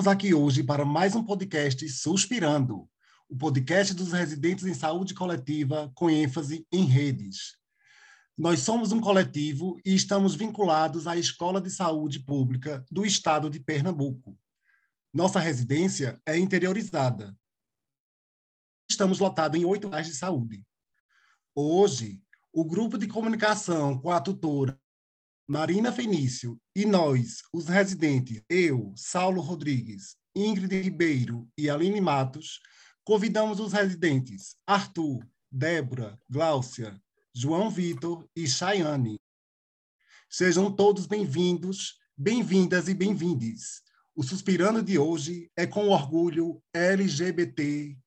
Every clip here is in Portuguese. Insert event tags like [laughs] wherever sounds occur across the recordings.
Estamos aqui hoje para mais um podcast Suspirando, o podcast dos residentes em saúde coletiva com ênfase em redes. Nós somos um coletivo e estamos vinculados à Escola de Saúde Pública do Estado de Pernambuco. Nossa residência é interiorizada. Estamos lotados em oito áreas de saúde. Hoje, o grupo de comunicação com a tutora Marina Fenício e nós, os residentes, eu, Saulo Rodrigues, Ingrid Ribeiro e Aline Matos, convidamos os residentes Arthur, Débora, Gláucia, João Vitor e Chayane. Sejam todos bem-vindos, bem-vindas e bem-vindes. O Suspirando de hoje é com orgulho LGBTQIAP+.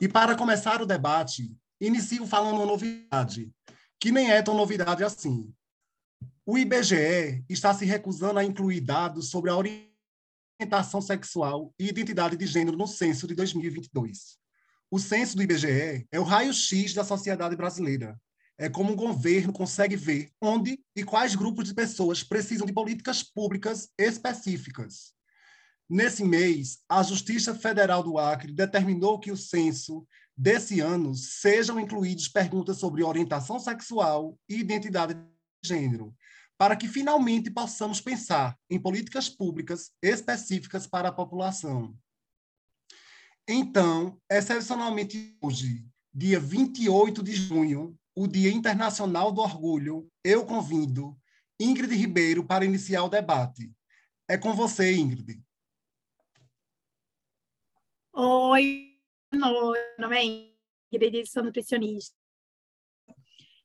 E para começar o debate, inicio falando uma novidade, que nem é tão novidade assim. O IBGE está se recusando a incluir dados sobre a orientação sexual e identidade de gênero no censo de 2022. O censo do IBGE é o raio-x da sociedade brasileira. É como o governo consegue ver onde e quais grupos de pessoas precisam de políticas públicas específicas. Nesse mês, a Justiça Federal do Acre determinou que o censo desse ano sejam incluídas perguntas sobre orientação sexual e identidade de gênero, para que finalmente possamos pensar em políticas públicas específicas para a população. Então, excepcionalmente hoje, dia 28 de junho, o Dia Internacional do Orgulho, eu convido Ingrid Ribeiro para iniciar o debate. É com você, Ingrid. Oi, meu nome é Ingrid, sou nutricionista,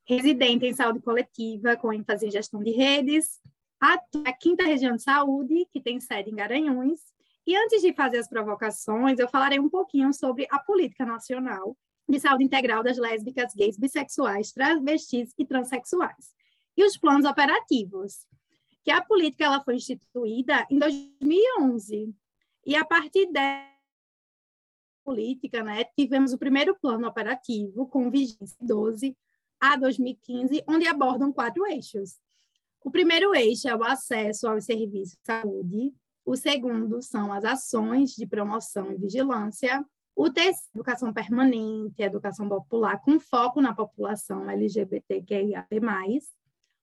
residente em saúde coletiva, com ênfase em gestão de redes, a quinta região de saúde, que tem sede em Garanhuns, e antes de fazer as provocações, eu falarei um pouquinho sobre a política nacional de saúde integral das lésbicas, gays, bissexuais, travestis e transexuais. E os planos operativos, que a política ela foi instituída em 2011. E a partir dessa política, né, tivemos o primeiro plano operativo com vigência 12 a 2015, onde abordam quatro eixos. O primeiro eixo é o acesso aos serviços de saúde, o segundo são as ações de promoção e vigilância. O terceiro, educação permanente, educação popular, com foco na população LGBTQIA+.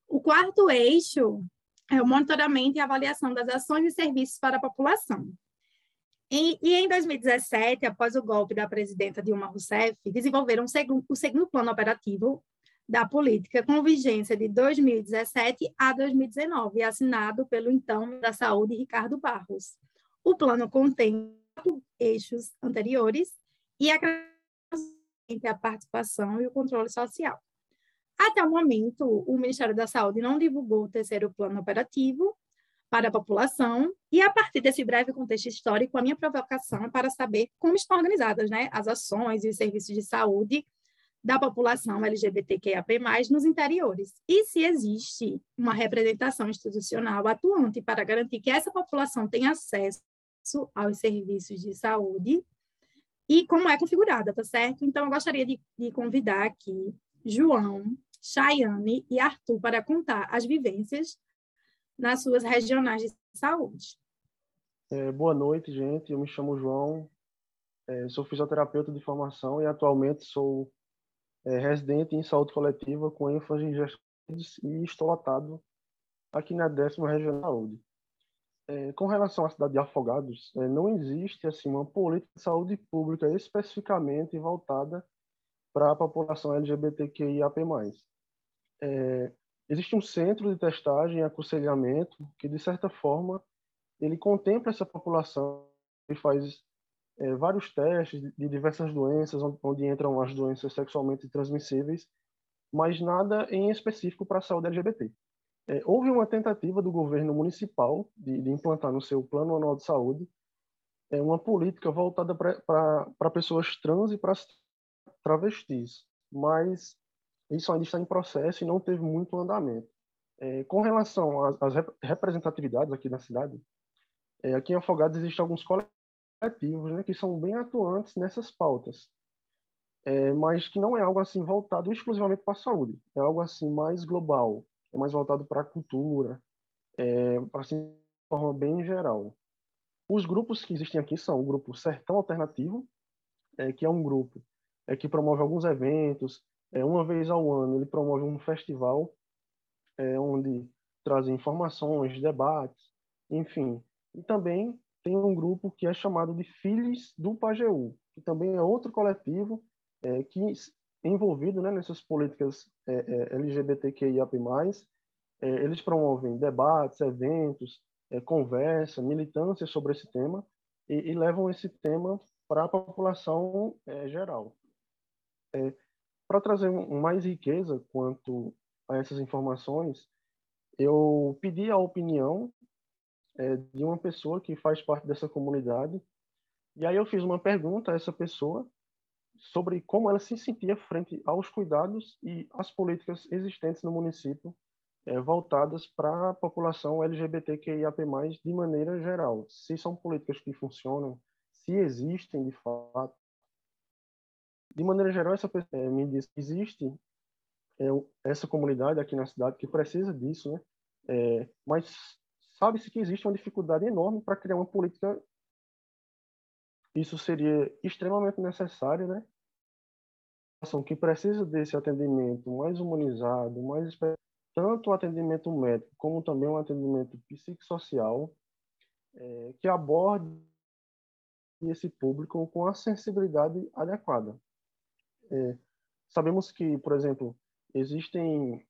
O quarto eixo é o monitoramento e avaliação das ações e serviços para a população. E, e, em 2017, após o golpe da presidenta Dilma Rousseff, desenvolveram o segundo plano operativo da política com vigência de 2017 a 2019, assinado pelo então da Saúde Ricardo Barros. O plano contém eixos anteriores e entre a participação e o controle social. Até o momento, o Ministério da Saúde não divulgou o terceiro plano operativo para a população, e a partir desse breve contexto histórico, a minha provocação é para saber como estão organizadas né, as ações e os serviços de saúde da população LGBTQIAP+, nos interiores. E se existe uma representação institucional atuante para garantir que essa população tenha acesso aos serviços de saúde e como é configurada, tá certo? Então, eu gostaria de, de convidar aqui João, Chayane e Arthur para contar as vivências nas suas regionais de saúde. É, boa noite, gente. Eu me chamo João, é, sou fisioterapeuta de formação e atualmente sou é, residente em saúde coletiva com ênfase em gestão e estou lotado aqui na décima região de saúde. É, com relação à cidade de Afogados, é, não existe assim uma política de saúde pública especificamente voltada para a população LGBTQIAP+. É, existe um centro de testagem e aconselhamento que, de certa forma, ele contempla essa população e faz é, vários testes de diversas doenças, onde, entram as doenças sexualmente transmissíveis, mas nada em específico para a saúde LGBT. É, houve uma tentativa do governo municipal de, de, implantar no seu plano anual de saúde é, uma política voltada para pessoas trans e para travestis, mas isso ainda está em processo e não teve muito andamento. É, com relação às, às representatividades aqui na cidade, é, aqui em Afogados existem alguns coletivos né, que são bem atuantes nessas pautas. é, mas que não é algo assim voltado exclusivamente para a saúde, é algo assim mais global, é mais voltado para a cultura, é, assim, de forma bem geral. Os grupos que existem aqui são o grupo Sertão Alternativo, é, que é um grupo é, que promove alguns eventos, é, uma vez ao ano ele promove um festival é, onde traz informações, debates, enfim. E também tem um grupo que é chamado de Filhos do Pajeú, que também é outro coletivo é, que envolvido né, nessas políticas é, é, LGBTQIAP+, é, eles promovem debates, eventos, é, conversa, militância sobre esse tema e, e levam esse tema para a população é, geral. Para trazer mais riqueza quanto a essas informações, eu pedi a opinião de uma pessoa que faz parte dessa comunidade e aí eu fiz uma pergunta a essa pessoa sobre como ela se sentia frente aos cuidados e às políticas existentes no município é, voltadas para a população LGBTQIAP+, de maneira geral. Se são políticas que funcionam, se existem de fato. De maneira geral, essa pessoa é, me diz que existe é, essa comunidade aqui na cidade que precisa disso, né? É, mas sabe-se que existe uma dificuldade enorme para criar uma política isso seria extremamente necessário, né? que precisa desse atendimento mais humanizado, mais tanto o atendimento médico como também o atendimento psicossocial, é, que aborde esse público com a sensibilidade adequada. É, sabemos que, por exemplo, existem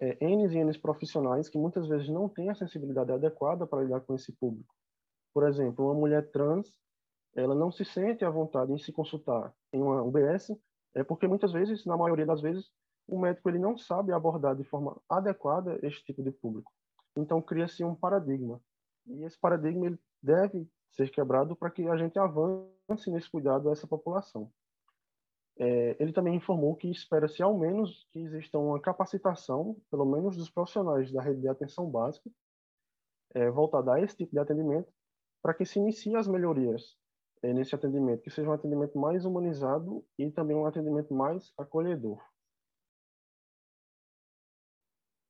é, N e N profissionais que muitas vezes não têm a sensibilidade adequada para lidar com esse público. Por exemplo, uma mulher trans ela não se sente à vontade em se consultar em uma UBS, é porque muitas vezes, na maioria das vezes, o médico ele não sabe abordar de forma adequada este tipo de público. Então cria-se um paradigma. E esse paradigma ele deve ser quebrado para que a gente avance nesse cuidado a essa população. É, ele também informou que espera-se ao menos que exista uma capacitação, pelo menos dos profissionais da rede de atenção básica, é, voltada a esse tipo de atendimento, para que se inicie as melhorias é, nesse atendimento, que seja um atendimento mais humanizado e também um atendimento mais acolhedor.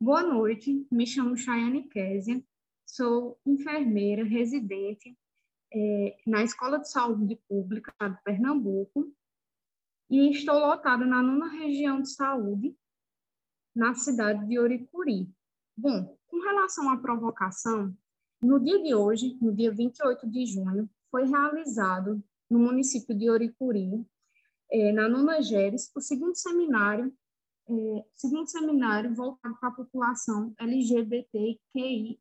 Boa noite, me chamo Chayane Késia, sou enfermeira residente é, na Escola de Saúde Pública de Pernambuco e estou lotada na nona região de saúde, na cidade de Oricuri. Bom, com relação à provocação, no dia de hoje, no dia 28 de junho, foi realizado no município de Oricuri, é, na Nona Geres, o segundo seminário, é, segundo seminário voltado para a população LGBTQIAP+.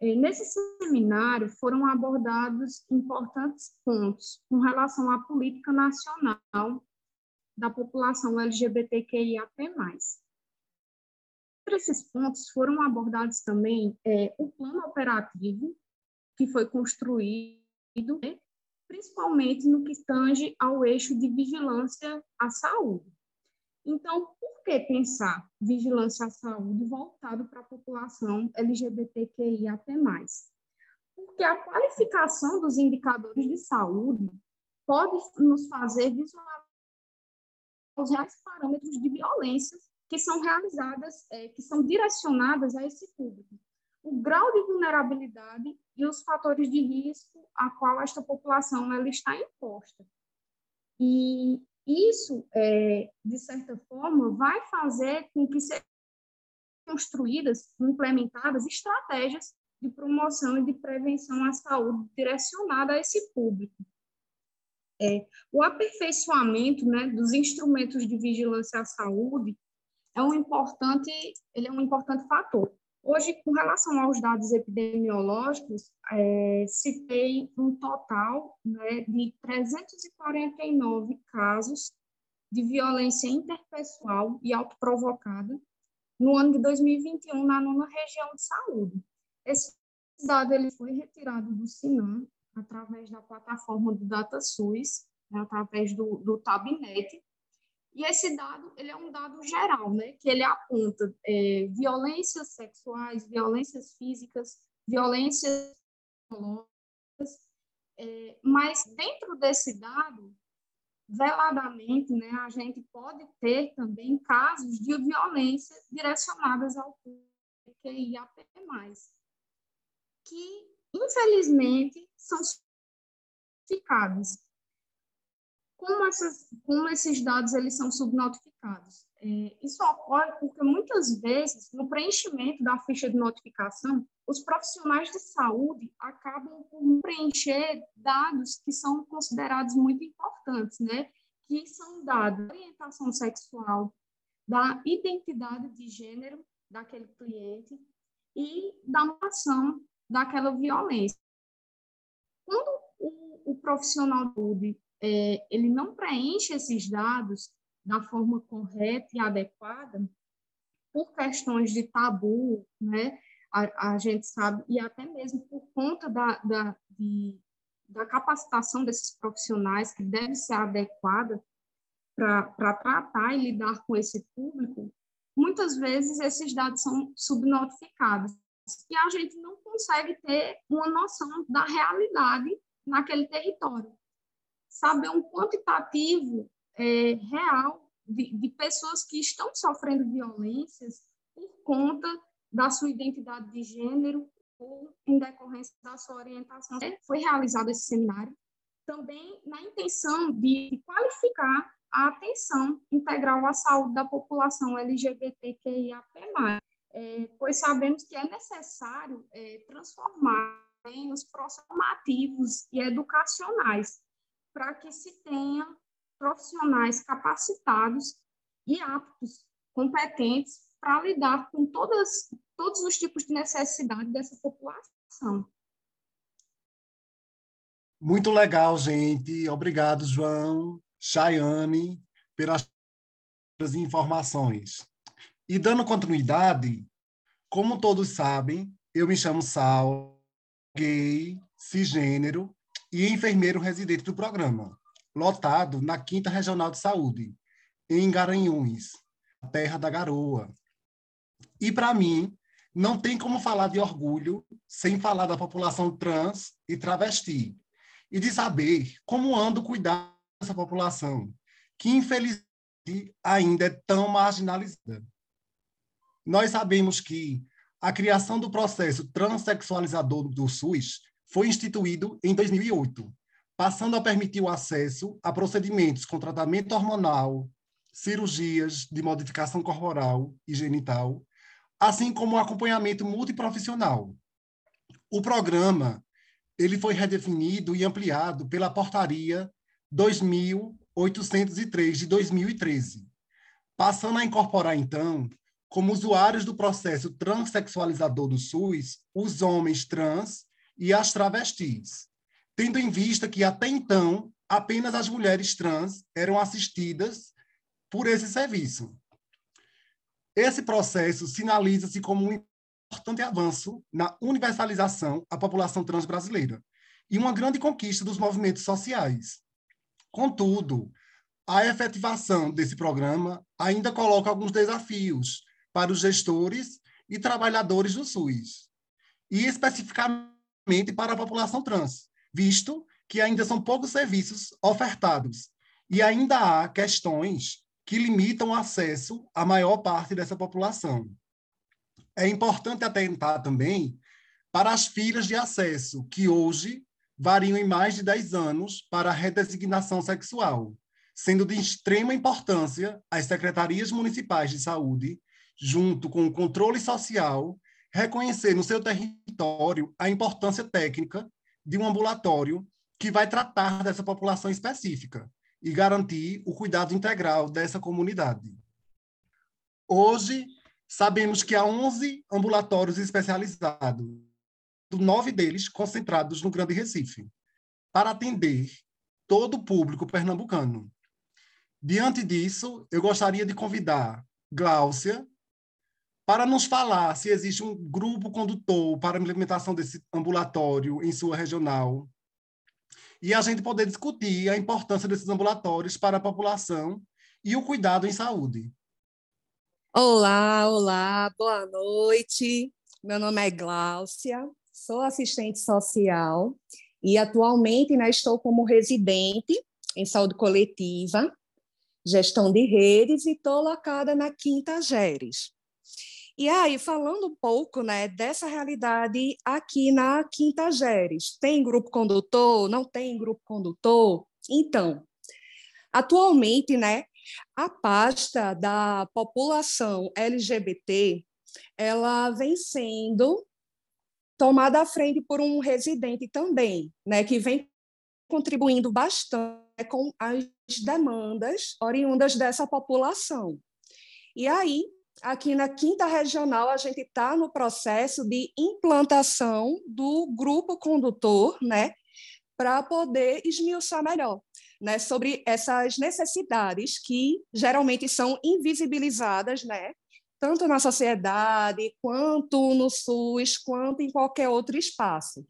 É, nesse seminário foram abordados importantes pontos com relação à política nacional da população LGBTQIAP+. Entre esses pontos foram abordados também é, o plano operativo que foi construído, né, principalmente no que tange ao eixo de vigilância à saúde. Então, que pensar vigilância à saúde voltado para a população LGBTQIAP+. Porque a qualificação dos indicadores de saúde pode nos fazer visualizar os reais parâmetros de violências que são realizadas, é, que são direcionadas a esse público o grau de vulnerabilidade e os fatores de risco a qual esta população ela está imposta. E isso, é, de certa forma, vai fazer com que sejam construídas, implementadas estratégias de promoção e de prevenção à saúde direcionada a esse público. É, o aperfeiçoamento né, dos instrumentos de vigilância à saúde é um importante, ele é um importante fator. Hoje, com relação aos dados epidemiológicos, é, tem um total né, de 349 casos de violência interpessoal e autoprovocada no ano de 2021 na nona região de saúde. Esse dado ele foi retirado do SINAM através da plataforma do DataSUS, né, através do, do TabNet, e esse dado, ele é um dado geral, né? Que ele aponta é, violências sexuais, violências físicas, violências psicológicas, é, mas dentro desse dado, veladamente, né, a gente pode ter também casos de violência direcionadas ao QIAP+, que, infelizmente, são subnotificados. Como, essas, como esses dados eles são subnotificados? É, isso ocorre porque, muitas vezes, no preenchimento da ficha de notificação, os profissionais de saúde acabam por preencher dados que são considerados muito importantes, né? Que são dados da orientação sexual, da identidade de gênero daquele cliente e da noção daquela violência. Quando o, o profissional de saúde é, ele não preenche esses dados da forma correta e adequada, por questões de tabu, né? A, a gente sabe, e até mesmo por conta da, da, de, da capacitação desses profissionais, que deve ser adequada para tratar e lidar com esse público, muitas vezes esses dados são subnotificados e a gente não consegue ter uma noção da realidade naquele território. Saber um quantitativo é, real de, de pessoas que estão sofrendo violências por conta da sua identidade de gênero ou em decorrência da sua orientação. Foi realizado esse seminário também na intenção de qualificar a atenção integral à saúde da população LGBTQIAP+, é, pois sabemos que é necessário é, transformar em os processos formativos e educacionais para que se tenha profissionais capacitados e aptos, competentes para lidar com todas, todos os tipos de necessidade dessa população. Muito legal, gente. Obrigado, João, Chayane, pelas informações. E dando continuidade, como todos sabem, eu me chamo Sal, gay, cisgênero e enfermeiro residente do programa, lotado na Quinta Regional de Saúde, em Garanhuns, terra da garoa. E para mim, não tem como falar de orgulho sem falar da população trans e travesti, e de saber como ando cuidar dessa população, que infelizmente ainda é tão marginalizada. Nós sabemos que a criação do processo transexualizador do SUS foi instituído em 2008, passando a permitir o acesso a procedimentos com tratamento hormonal, cirurgias de modificação corporal e genital, assim como o acompanhamento multiprofissional. O programa ele foi redefinido e ampliado pela portaria 2803 de 2013, passando a incorporar então como usuários do processo transexualizador do SUS os homens trans e as travestis, tendo em vista que até então apenas as mulheres trans eram assistidas por esse serviço. Esse processo sinaliza-se como um importante avanço na universalização à população trans brasileira e uma grande conquista dos movimentos sociais. Contudo, a efetivação desse programa ainda coloca alguns desafios para os gestores e trabalhadores do SUS, e especificamente para a população trans, visto que ainda são poucos serviços ofertados e ainda há questões que limitam o acesso à maior parte dessa população. É importante atentar também para as filas de acesso, que hoje variam em mais de 10 anos para a redesignação sexual, sendo de extrema importância as secretarias municipais de saúde junto com o controle social, reconhecer no seu território a importância técnica de um ambulatório que vai tratar dessa população específica e garantir o cuidado integral dessa comunidade. Hoje, sabemos que há 11 ambulatórios especializados, nove deles concentrados no Grande Recife, para atender todo o público pernambucano. Diante disso, eu gostaria de convidar Gláucia, para nos falar se existe um grupo condutor para a implementação desse ambulatório em sua regional e a gente poder discutir a importância desses ambulatórios para a população e o cuidado em saúde. Olá, olá, boa noite. Meu nome é Gláucia, sou assistente social e atualmente né, estou como residente em saúde coletiva, gestão de redes e estou locada na Quinta Geres. E aí, falando um pouco né, dessa realidade aqui na Quinta Geres, tem grupo condutor? Não tem grupo condutor? Então, atualmente, né, a pasta da população LGBT, ela vem sendo tomada à frente por um residente também, né, que vem contribuindo bastante com as demandas oriundas dessa população. E aí, aqui na quinta regional, a gente está no processo de implantação do grupo condutor, né, para poder esmiuçar melhor né, sobre essas necessidades que geralmente são invisibilizadas, né, tanto na sociedade, quanto no SUS, quanto em qualquer outro espaço.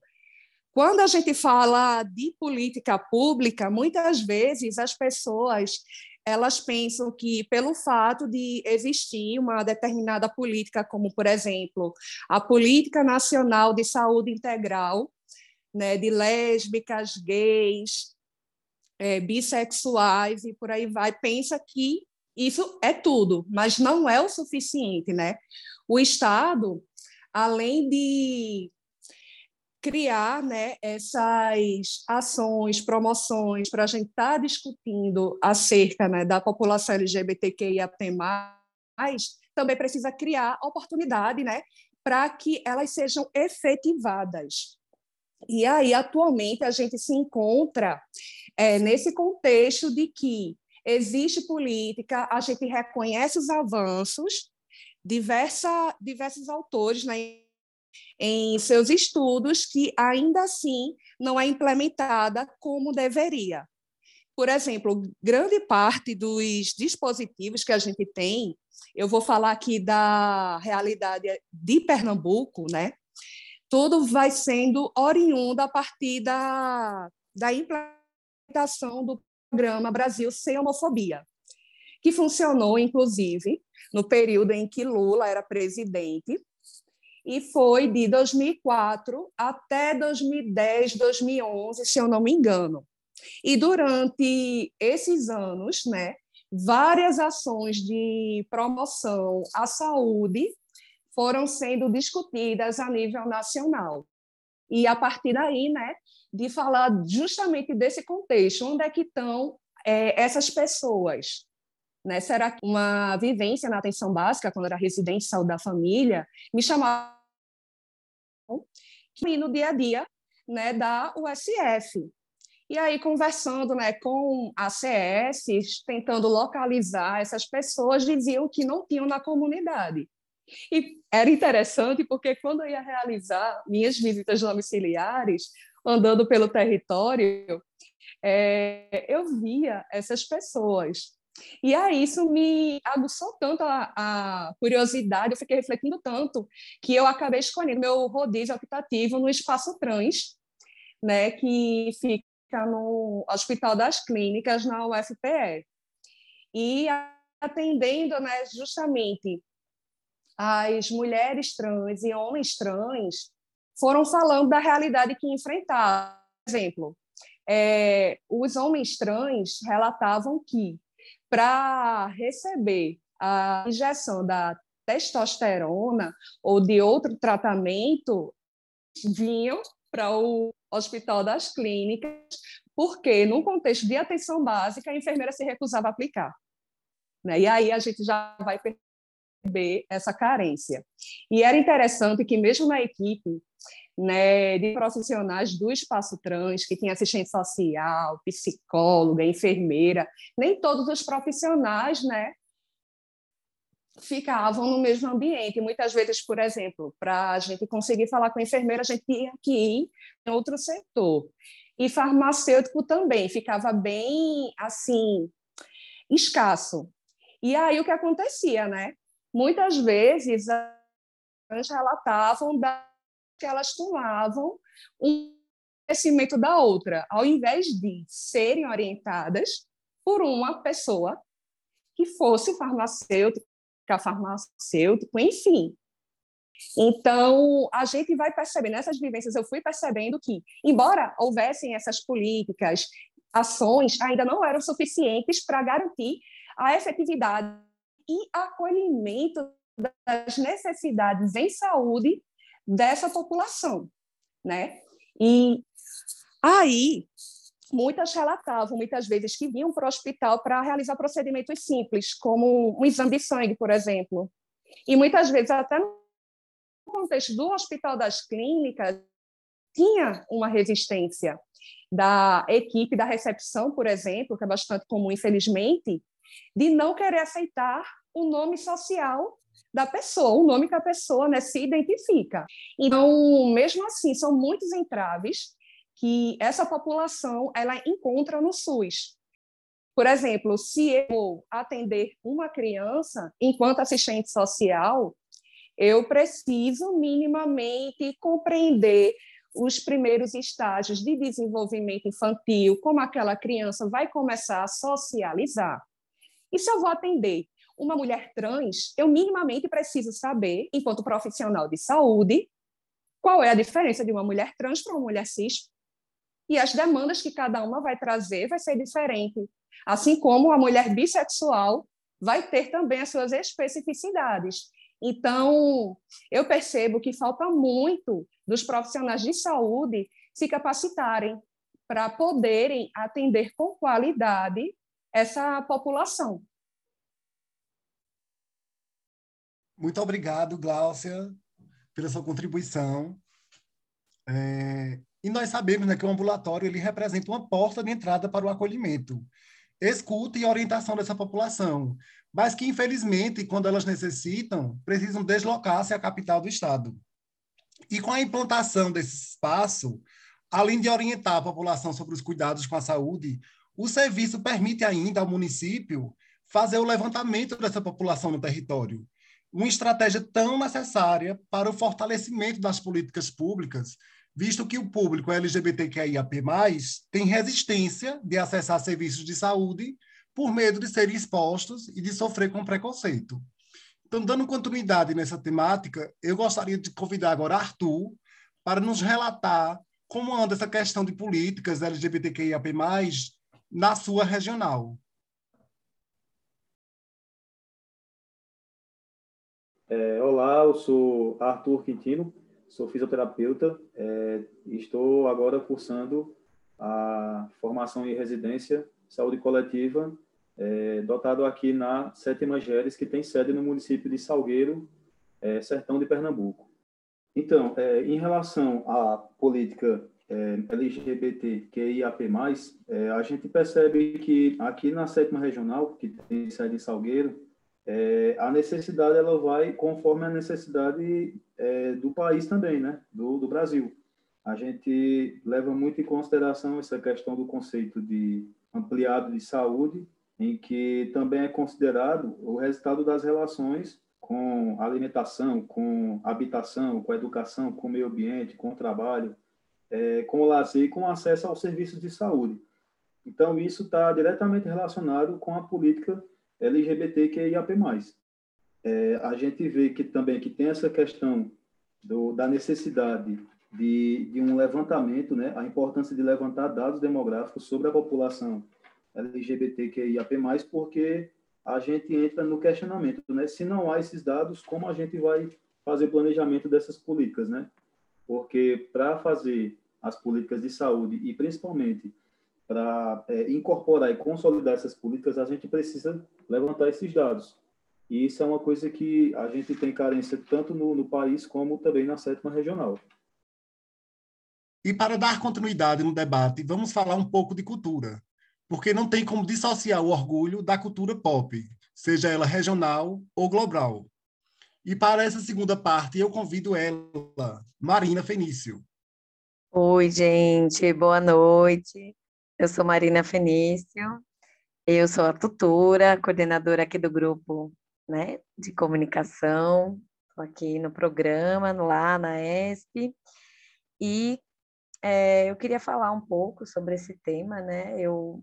Quando a gente fala de política pública, muitas vezes as pessoas elas pensam que pelo fato de existir uma determinada política, como por exemplo a política nacional de saúde integral, né, de lésbicas, gays, é, bissexuais e por aí vai, pensa que isso é tudo, mas não é o suficiente, né? O Estado, além de criar né, essas ações, promoções, para a gente estar tá discutindo acerca né, da população LGBTQIA+, também precisa criar oportunidade né, para que elas sejam efetivadas. E aí, atualmente, a gente se encontra é, nesse contexto de que existe política, a gente reconhece os avanços, diversa, diversos autores né, em seus estudos que ainda assim não é implementada como deveria. Por exemplo, grande parte dos dispositivos que a gente tem, eu vou falar aqui da realidade de Pernambuco, né? Tudo vai sendo oriundo a partir da, da implementação do programa Brasil Sem Homofobia, que funcionou, inclusive, no período em que Lula era presidente, e foi de 2004 até 2010, 2011, se eu não me engano. E durante esses anos, né, várias ações de promoção à saúde foram sendo discutidas a nível nacional. E a partir daí, né, de falar justamente desse contexto, onde é que estão é, essas pessoas? Né? Será que uma vivência na atenção básica, quando era residente de saúde da família, me chamava e no dia a dia né, da USF. E aí, conversando né, com a CS, tentando localizar essas pessoas, diziam que não tinham na comunidade. E era interessante porque quando eu ia realizar minhas visitas domiciliares, andando pelo território, é, eu via essas pessoas e aí isso me aguçou tanto a, a, curiosidade, eu fiquei refletindo tanto, que eu acabei escolhendo meu rodízio optativo no Espaço Trans, né, que fica no Hospital das Clínicas, na UFPE. E atendendo né, justamente as mulheres trans e homens trans, foram falando da realidade que enfrentavam. Por exemplo, é, os homens trans relatavam que para receber a injeção da testosterona ou de outro tratamento, vinham para o Hospital das Clínicas, porque, num contexto de atenção básica, a enfermeira se recusava a aplicar. Né? E aí a gente já vai perceber essa carência. E era interessante que, mesmo na equipe, né, de profissionais do espaço trans, que tem assistente social, psicóloga, enfermeira, nem todos os profissionais, né, ficavam no mesmo ambiente. Muitas vezes, por exemplo, para a gente conseguir falar com a enfermeira, a gente tinha que ir em outro setor. E farmacêutico também ficava bem, assim, escasso. E aí o que acontecia, né? Muitas vezes, relatavam da que elas tomavam um conhecimento da outra, ao invés de serem orientadas por uma pessoa que fosse farmacêutica, farmacêutico, enfim. Então, a gente vai percebendo, nessas vivências eu fui percebendo que, embora houvessem essas políticas ações ainda não eram suficientes para garantir a efetividade e acolhimento das necessidades em saúde dessa população, né? E aí muitas relatavam muitas vezes que vinham para o hospital para realizar procedimentos simples, como um exame de sangue, por exemplo. E muitas vezes até no contexto do Hospital das Clínicas tinha uma resistência da equipe da recepção, por exemplo, que é bastante comum, infelizmente, de não querer aceitar o nome social da pessoa, o nome que a pessoa né, se identifica. Então, mesmo assim, são muitos entraves que essa população ela encontra no SUS. Por exemplo, se eu vou atender uma criança enquanto assistente social, eu preciso minimamente compreender os primeiros estágios de desenvolvimento infantil, como aquela criança vai começar a socializar. E se eu vou atender uma mulher trans, eu minimamente preciso saber, enquanto profissional de saúde, qual é a diferença de uma mulher trans para uma mulher cis. E as demandas que cada uma vai trazer vai ser diferente. Assim como a mulher bissexual vai ter também as suas especificidades. Então, eu percebo que falta muito dos profissionais de saúde se capacitarem para poderem atender com qualidade essa população. Muito obrigado, Gláucia, pela sua contribuição. É, e nós sabemos né, que o ambulatório ele representa uma porta de entrada para o acolhimento, escuta e orientação dessa população, mas que, infelizmente, quando elas necessitam, precisam deslocar-se à capital do Estado. E com a implantação desse espaço, além de orientar a população sobre os cuidados com a saúde, o serviço permite ainda ao município fazer o levantamento dessa população no território, uma estratégia tão necessária para o fortalecimento das políticas públicas, visto que o público LGBTQIAP+, tem resistência de acessar serviços de saúde por medo de serem expostos e de sofrer com preconceito. Então, dando continuidade nessa temática, eu gostaria de convidar agora Arthur para nos relatar como anda essa questão de políticas LGBTQIAP+, na sua regional. É, olá, eu sou Arthur Quintino, sou fisioterapeuta é, e estou agora cursando a formação em residência saúde coletiva, é, dotado aqui na Sétima Geres, que tem sede no município de Salgueiro, é, Sertão de Pernambuco. Então, é, em relação à política é, LGBTQIAP+, é, a gente percebe que aqui na Sétima Regional, que tem sede em Salgueiro, é, a necessidade ela vai conforme a necessidade é, do país também, né? Do, do, Brasil. A gente leva muito em consideração essa questão do conceito de ampliado de saúde, em que também é considerado o resultado das relações com alimentação, com habitação, com educação, com meio ambiente, com trabalho, é, com lazer e com acesso aos serviços de saúde. Então, isso está diretamente relacionado com a política LGBTQIAP+. É, a gente vê que também que tem essa questão do, da necessidade de, de um levantamento, né, a importância de levantar dados demográficos sobre a população LGBTQIAP+, porque a gente entra no questionamento, né, se não há esses dados, como a gente vai fazer o planejamento dessas políticas, né? Porque para fazer as políticas de saúde e principalmente para é, incorporar e consolidar essas políticas, a gente precisa levantar esses dados. E isso é uma coisa que a gente tem carência tanto no, no país como também na sétima regional. E para dar continuidade no debate, vamos falar um pouco de cultura, porque não tem como dissociar o orgulho da cultura pop, seja ela regional ou global. E para essa segunda parte, eu convido ela, Marina Fenício. Oi, gente, boa noite. Eu sou Marina Fenício, eu sou a tutora, coordenadora aqui do grupo né, de comunicação, estou aqui no programa, lá na ESP, e é, eu queria falar um pouco sobre esse tema, né? Eu,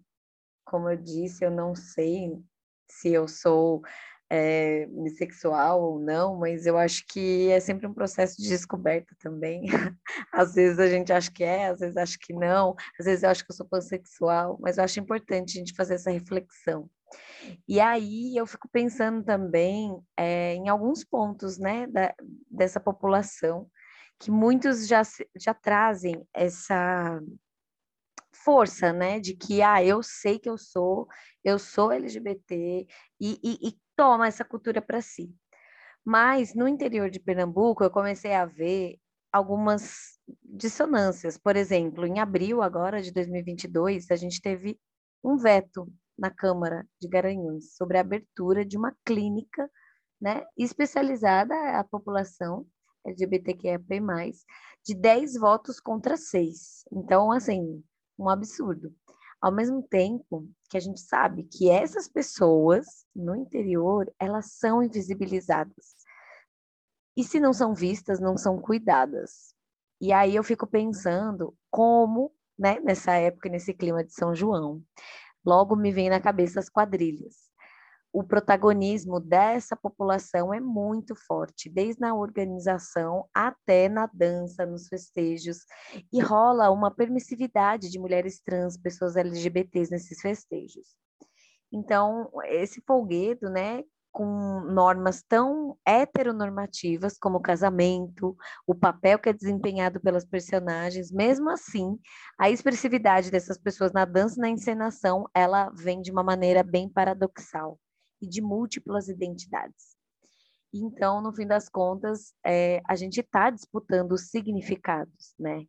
como eu disse, eu não sei se eu sou é, bissexual ou não, mas eu acho que é sempre um processo de descoberta também. [laughs] às vezes a gente acha que é, às vezes acha que não, às vezes eu acho que eu sou pansexual, mas eu acho importante a gente fazer essa reflexão. E aí eu fico pensando também é, em alguns pontos né, da, dessa população, que muitos já, já trazem essa força, né, de que, ah, eu sei que eu sou, eu sou LGBT, e, e, e toma essa cultura para si. Mas no interior de Pernambuco, eu comecei a ver algumas dissonâncias. Por exemplo, em abril agora de 2022, a gente teve um veto na Câmara de Garanhuns sobre a abertura de uma clínica né, especializada à população LGBTQIA+, de 10 votos contra 6. Então, assim, um absurdo. Ao mesmo tempo que a gente sabe que essas pessoas no interior, elas são invisibilizadas. E se não são vistas, não são cuidadas. E aí eu fico pensando como, né, nessa época, nesse clima de São João, logo me vem na cabeça as quadrilhas o protagonismo dessa população é muito forte, desde na organização até na dança, nos festejos, e rola uma permissividade de mulheres trans, pessoas LGBTs nesses festejos. Então, esse folguedo, né, com normas tão heteronormativas como o casamento, o papel que é desempenhado pelas personagens, mesmo assim, a expressividade dessas pessoas na dança e na encenação, ela vem de uma maneira bem paradoxal e de múltiplas identidades. Então, no fim das contas, é, a gente está disputando os significados, né?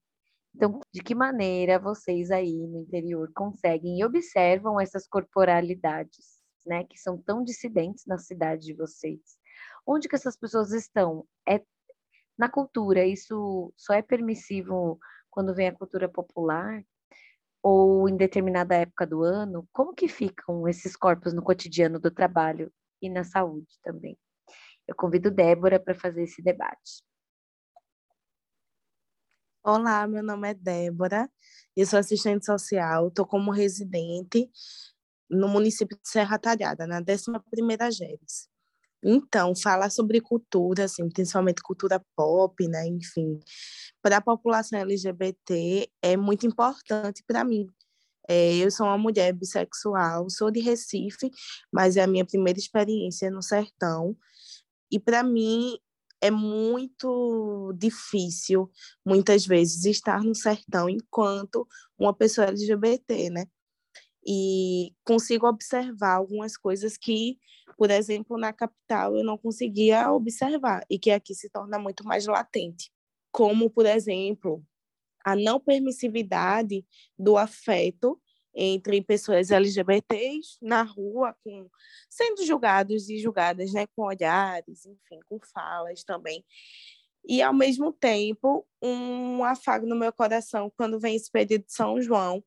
Então, de que maneira vocês aí no interior conseguem e observam essas corporalidades, né, que são tão dissidentes na cidade de vocês? Onde que essas pessoas estão? É na cultura, isso só é permissivo quando vem a cultura popular? Ou em determinada época do ano, como que ficam esses corpos no cotidiano do trabalho e na saúde também? Eu convido Débora para fazer esse debate. Olá, meu nome é Débora, eu sou assistente social, estou como residente no município de Serra Talhada, na 11ª GERES. Então, falar sobre cultura, assim, principalmente cultura pop, né, enfim, para a população LGBT é muito importante para mim. É, eu sou uma mulher bissexual, sou de Recife, mas é a minha primeira experiência no sertão. E para mim é muito difícil, muitas vezes, estar no sertão enquanto uma pessoa LGBT, né? E consigo observar algumas coisas que por exemplo, na capital eu não conseguia observar e que aqui se torna muito mais latente, como, por exemplo, a não permissividade do afeto entre pessoas LGBTs na rua, com, sendo julgados e julgadas né, com olhares, enfim, com falas também. E, ao mesmo tempo, um afago no meu coração quando vem esse período de São João,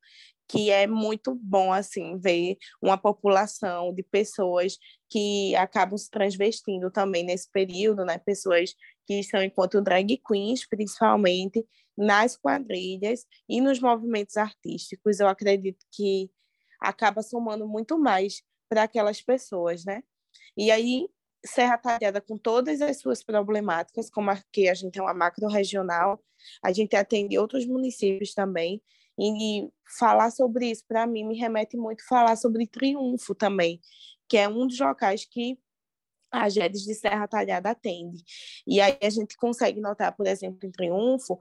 que é muito bom assim ver uma população de pessoas que acabam se transvestindo também nesse período, né? Pessoas que estão enquanto drag queens, principalmente nas quadrilhas e nos movimentos artísticos. Eu acredito que acaba somando muito mais para aquelas pessoas, né? E aí Serra Talhada com todas as suas problemáticas, como aqui a gente é uma macro regional, a gente atende outros municípios também, e falar sobre isso, para mim, me remete muito falar sobre Triunfo também, que é um dos locais que a GEDES de Serra Talhada atende. E aí a gente consegue notar, por exemplo, em Triunfo,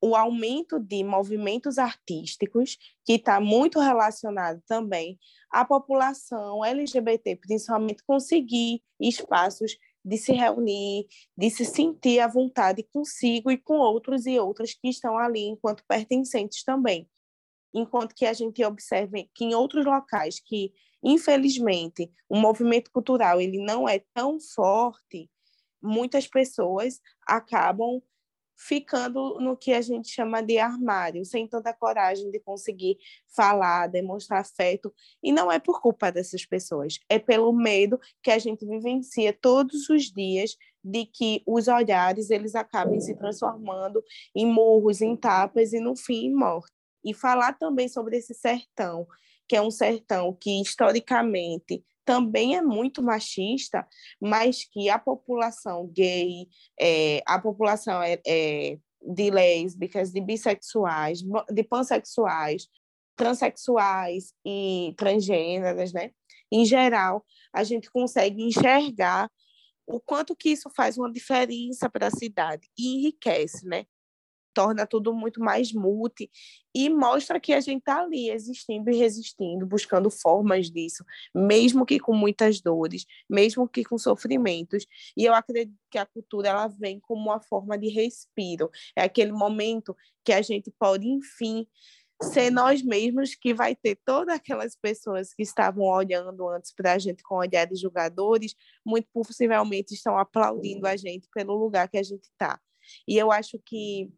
o aumento de movimentos artísticos, que está muito relacionado também à população LGBT, principalmente conseguir espaços de se reunir, de se sentir à vontade consigo e com outros e outras que estão ali enquanto pertencentes também. Enquanto que a gente observe que em outros locais que, infelizmente, o movimento cultural ele não é tão forte, muitas pessoas acabam ficando no que a gente chama de armário, sem tanta coragem de conseguir falar, demonstrar afeto, e não é por culpa dessas pessoas, é pelo medo que a gente vivencia todos os dias de que os olhares eles acabem se transformando em murros, em tapas e no fim em morte. E falar também sobre esse sertão, que é um sertão que historicamente também é muito machista, mas que a população gay, é, a população é, é, de lésbicas, de bissexuais, de pansexuais, transexuais e transgêneras, né? Em geral, a gente consegue enxergar o quanto que isso faz uma diferença para a cidade e enriquece, né? Torna tudo muito mais multi e mostra que a gente está ali existindo e resistindo, buscando formas disso, mesmo que com muitas dores, mesmo que com sofrimentos. E eu acredito que a cultura ela vem como uma forma de respiro. É aquele momento que a gente pode, enfim, ser nós mesmos, que vai ter todas aquelas pessoas que estavam olhando antes para a gente com olhares julgadores, muito possivelmente estão aplaudindo a gente pelo lugar que a gente está. E eu acho que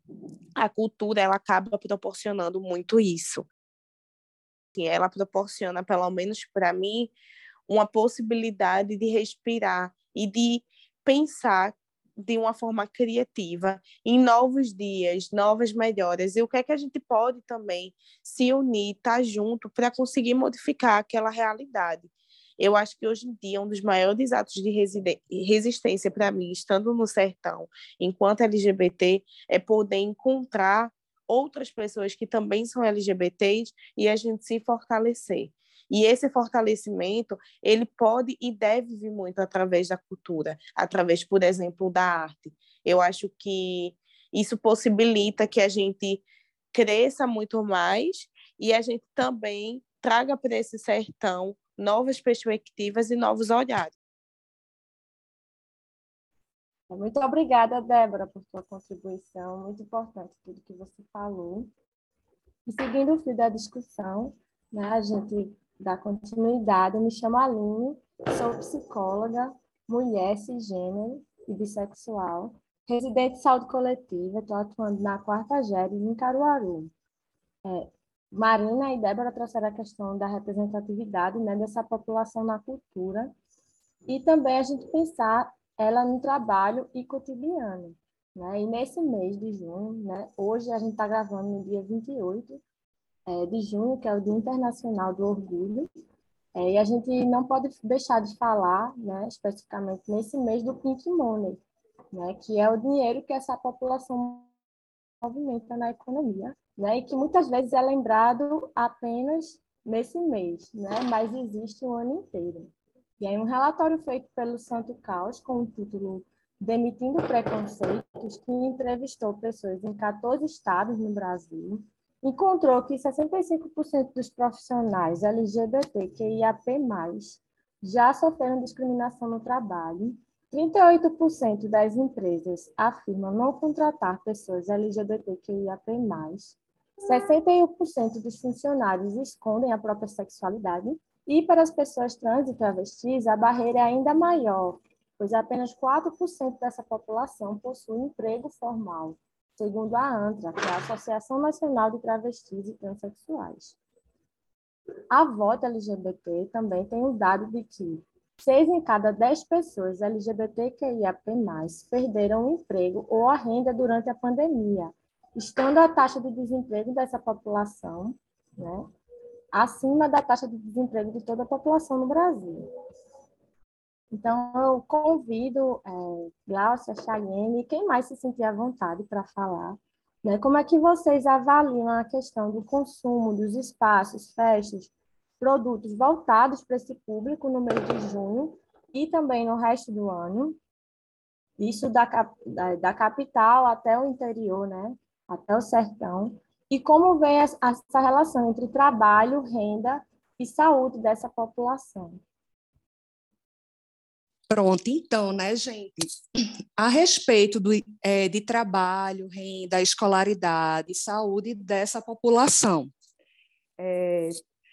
a cultura ela acaba proporcionando muito isso. E ela proporciona, pelo menos para mim, uma possibilidade de respirar e de pensar de uma forma criativa em novos dias, novas melhoras e o que é que a gente pode também se unir, estar tá junto para conseguir modificar aquela realidade. Eu acho que hoje em dia um dos maiores atos de resistência para mim, estando no sertão, enquanto LGBT, é poder encontrar outras pessoas que também são LGBTs e a gente se fortalecer. E esse fortalecimento, ele pode e deve vir muito através da cultura, através, por exemplo, da arte. Eu acho que isso possibilita que a gente cresça muito mais e a gente também traga para esse sertão novas perspectivas e novos olhares. Muito obrigada, Débora, por sua contribuição, muito importante tudo que você falou. E seguindo o fio da discussão, né, a gente dá continuidade. Eu me chamo Aline, sou psicóloga, mulher cisgênero e bissexual, residente de saúde coletiva, estou atuando na quarta GERE em Caruaru. É, Marina e Débora trouxeram a questão da representatividade né, dessa população na cultura e também a gente pensar ela no trabalho e cotidiano. Né? E nesse mês de junho, né, hoje a gente está gravando no dia 28 é, de junho, que é o Dia Internacional do Orgulho, é, e a gente não pode deixar de falar, né, especificamente nesse mês, do Pink Money, né, que é o dinheiro que essa população movimenta na economia né? E que muitas vezes é lembrado apenas nesse mês, né? Mas existe o ano inteiro. E aí um relatório feito pelo Santo Caos com o título Demitindo Preconceitos, que entrevistou pessoas em 14 estados no Brasil, encontrou que 65% dos profissionais LGBTQIAP+, já sofreram discriminação no trabalho 38% das empresas afirmam não contratar pessoas LGBTQIAP+, 61% dos funcionários escondem a própria sexualidade e para as pessoas trans e travestis a barreira é ainda maior, pois apenas 4% dessa população possui emprego formal, segundo a ANTRA, que é a Associação Nacional de Travestis e Transsexuais. A Voto LGBT também tem o dado de que seis em cada dez pessoas LGBTQIAP+, perderam o emprego ou a renda durante a pandemia, estando a taxa de desemprego dessa população né, acima da taxa de desemprego de toda a população no Brasil. Então, eu convido é, Glaucia, Chayenne e quem mais se sentir à vontade para falar, né, como é que vocês avaliam a questão do consumo dos espaços, festas, produtos voltados para esse público no mês de junho e também no resto do ano, isso da, da, da capital até o interior, né? Até o sertão, e como vem essa relação entre trabalho, renda e saúde dessa população. Pronto, então, né, gente? A respeito do, é, de trabalho, renda, escolaridade, saúde dessa população. É,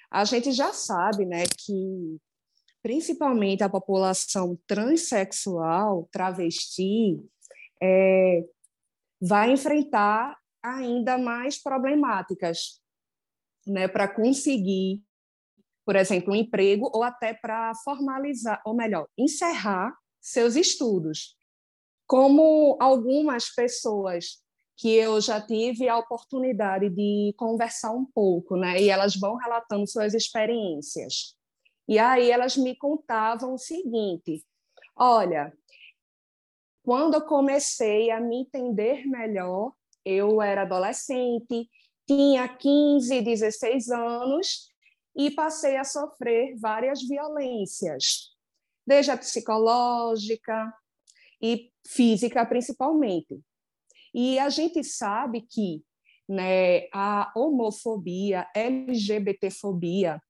a gente já sabe, né, que principalmente a população transexual, travesti, é, vai enfrentar ainda mais problemáticas né, para conseguir, por exemplo, um emprego ou até para formalizar, ou melhor, encerrar seus estudos. Como algumas pessoas que eu já tive a oportunidade de conversar um pouco, né, e elas vão relatando suas experiências. E aí elas me contavam o seguinte: olha, quando eu comecei a me entender melhor, eu era adolescente, tinha 15, 16 anos e passei a sofrer várias violências, desde a psicológica e física principalmente. E a gente sabe que né, a homofobia, LGBTfobia,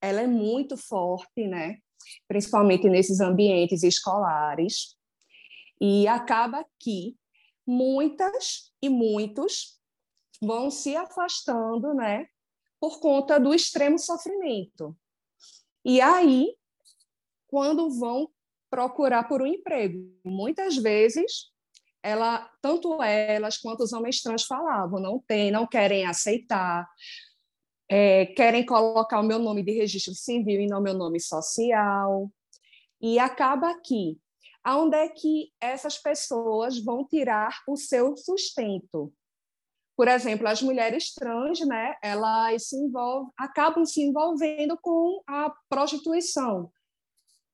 ela é muito forte, né? principalmente nesses ambientes escolares, e acaba que muitas e muitos vão se afastando, né, por conta do extremo sofrimento. E aí, quando vão procurar por um emprego, muitas vezes ela, tanto elas quanto os homens trans falavam, não tem, não querem aceitar, é, querem colocar o meu nome de registro civil e não meu nome social. E acaba aqui. Aonde é que essas pessoas vão tirar o seu sustento? Por exemplo, as mulheres trans, né, elas se envolvem, acabam se envolvendo com a prostituição.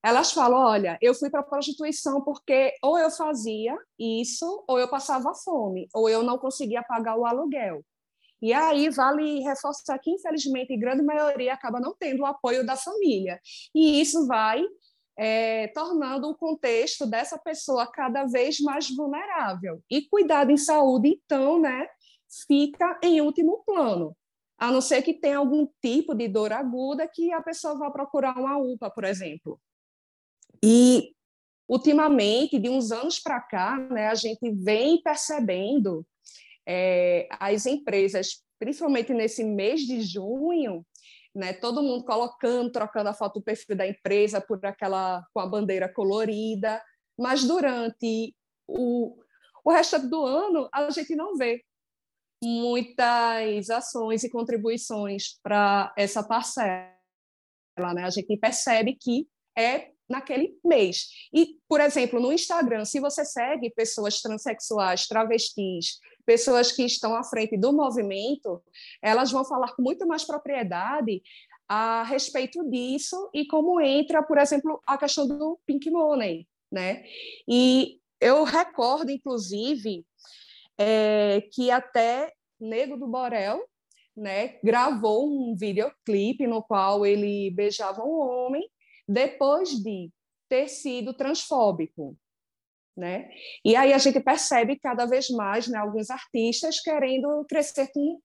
Elas falam: olha, eu fui para a prostituição porque ou eu fazia isso, ou eu passava fome, ou eu não conseguia pagar o aluguel. E aí vale reforçar que, infelizmente, a grande maioria acaba não tendo o apoio da família. E isso vai é, tornando o contexto dessa pessoa cada vez mais vulnerável. E cuidado em saúde, então, né, fica em último plano. A não ser que tenha algum tipo de dor aguda que a pessoa vá procurar uma UPA, por exemplo. E, ultimamente, de uns anos para cá, né, a gente vem percebendo é, as empresas, principalmente nesse mês de junho, né, todo mundo colocando, trocando a foto do perfil da empresa por aquela com a bandeira colorida, mas durante o, o resto do ano a gente não vê muitas ações e contribuições para essa parcela. Né? A gente percebe que é naquele mês. E, por exemplo, no Instagram, se você segue pessoas transexuais, travestis, pessoas que estão à frente do movimento, elas vão falar com muito mais propriedade a respeito disso e como entra, por exemplo, a questão do pink money, né? E eu recordo, inclusive, é, que até Nego do Borel, né, gravou um videoclipe no qual ele beijava um homem depois de ter sido transfóbico, né? E aí a gente percebe cada vez mais né, alguns artistas querendo crescer com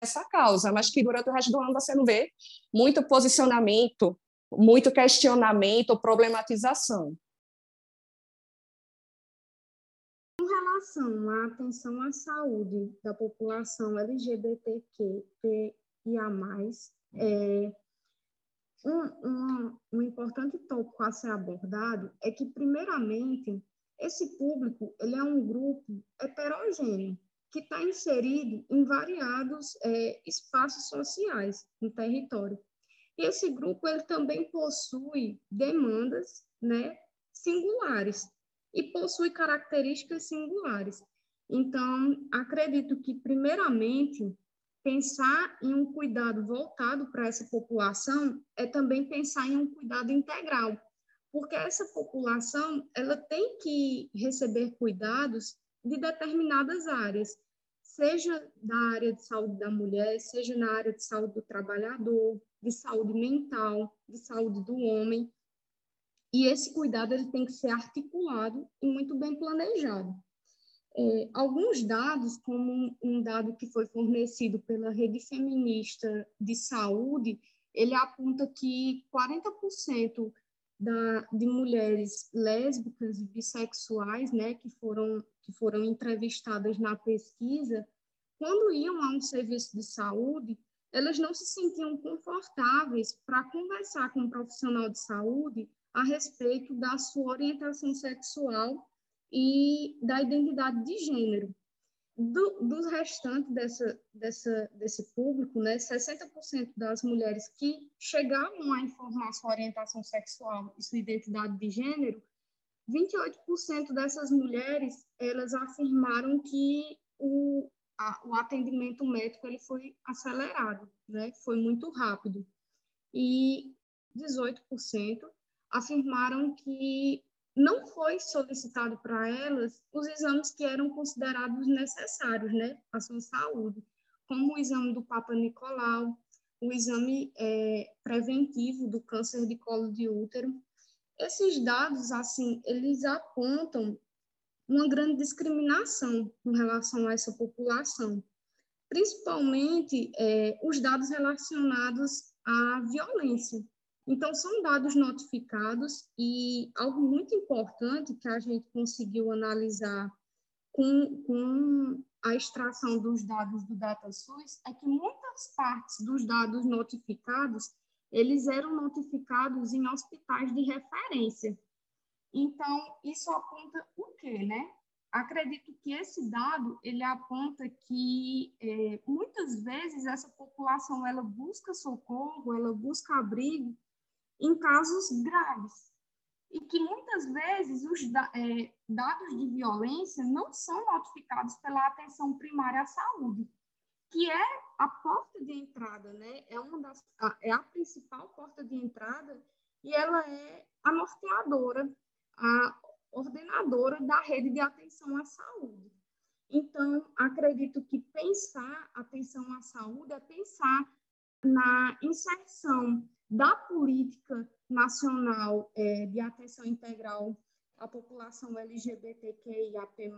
essa causa, mas que durante o resto do ano você não vê muito posicionamento, muito questionamento, problematização. Com relação à atenção à saúde da população LGBTQIA+, é, um, um, um importante tópico a ser abordado é que, primeiramente, esse público ele é um grupo heterogêneo, que está inserido em variados é, espaços sociais no território. E esse grupo ele também possui demandas né, singulares e possui características singulares. Então, acredito que, primeiramente, pensar em um cuidado voltado para essa população é também pensar em um cuidado integral, porque essa população ela tem que receber cuidados de determinadas áreas, seja da área de saúde da mulher, seja na área de saúde do trabalhador, de saúde mental, de saúde do homem. E esse cuidado ele tem que ser articulado e muito bem planejado. É, alguns dados, como um dado que foi fornecido pela Rede Feminista de Saúde, ele aponta que 40% da, de mulheres lésbicas e bissexuais, né, que foram, que foram entrevistadas na pesquisa, quando iam a um serviço de saúde, elas não se sentiam confortáveis para conversar com um profissional de saúde a respeito da sua orientação sexual e da identidade de gênero. Do, dos restantes dessa, dessa, desse público, né, 60% das mulheres que chegavam a informar sua orientação sexual e sua identidade de gênero, 28% dessas mulheres elas afirmaram que o, a, o atendimento médico ele foi acelerado, né, foi muito rápido. E 18%, afirmaram que não foi solicitado para elas os exames que eram considerados necessários, né, à sua saúde, como o exame do Papa Nicolau, o exame é, preventivo do câncer de colo de útero. Esses dados, assim, eles apontam uma grande discriminação com relação a essa população, principalmente é, os dados relacionados à violência. Então, são dados notificados e algo muito importante que a gente conseguiu analisar com, com a extração dos dados do DataSUS é que muitas partes dos dados notificados, eles eram notificados em hospitais de referência. Então, isso aponta o quê, né? Acredito que esse dado, ele aponta que é, muitas vezes essa população, ela busca socorro, ela busca abrigo em casos graves. E que muitas vezes os é, dados de violência não são notificados pela atenção primária à saúde, que é a porta de entrada, né? É, uma das, é a principal porta de entrada e ela é a norteadora, a ordenadora da rede de atenção à saúde. Então, acredito que pensar atenção à saúde é pensar na inserção da política nacional é, de atenção integral à população LGBTQIAP+,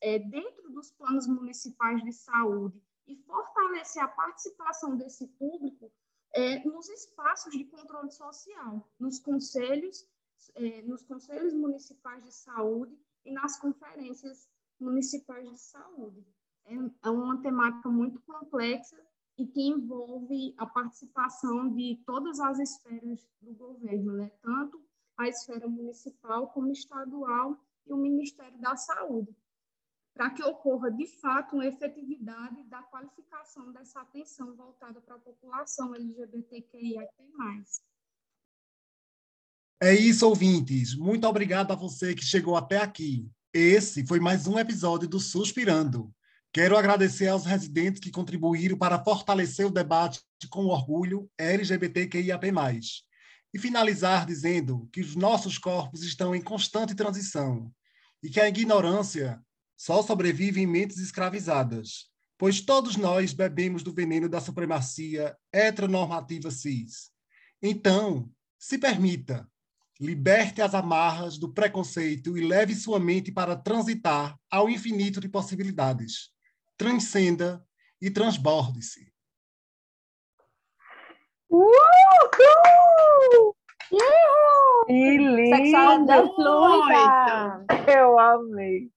é, dentro dos planos municipais de saúde e fortalecer a participação desse público é, nos espaços de controle social, nos conselhos, é, nos conselhos municipais de saúde e nas conferências municipais de saúde. É, é uma temática muito complexa e que envolve a participação de todas as esferas do governo, né? tanto a esfera municipal como estadual e o Ministério da Saúde, para que ocorra de fato uma efetividade da qualificação dessa atenção voltada para a população LGBTQIA+. É isso, ouvintes. Muito obrigado a você que chegou até aqui. Esse foi mais um episódio do Suspirando. Quero agradecer aos residentes que contribuíram para fortalecer o debate com orgulho LGBTQIAP+. E finalizar dizendo que os nossos corpos estão em constante transição e que a ignorância só sobrevive em mentes escravizadas, pois todos nós bebemos do veneno da supremacia heteronormativa cis. Então, se permita, liberte as amarras do preconceito e leve sua mente para transitar ao infinito de possibilidades transcenda e transborde-se. Uhul! Uhul! Que lindo! Sexualidade fluida! Eu amei.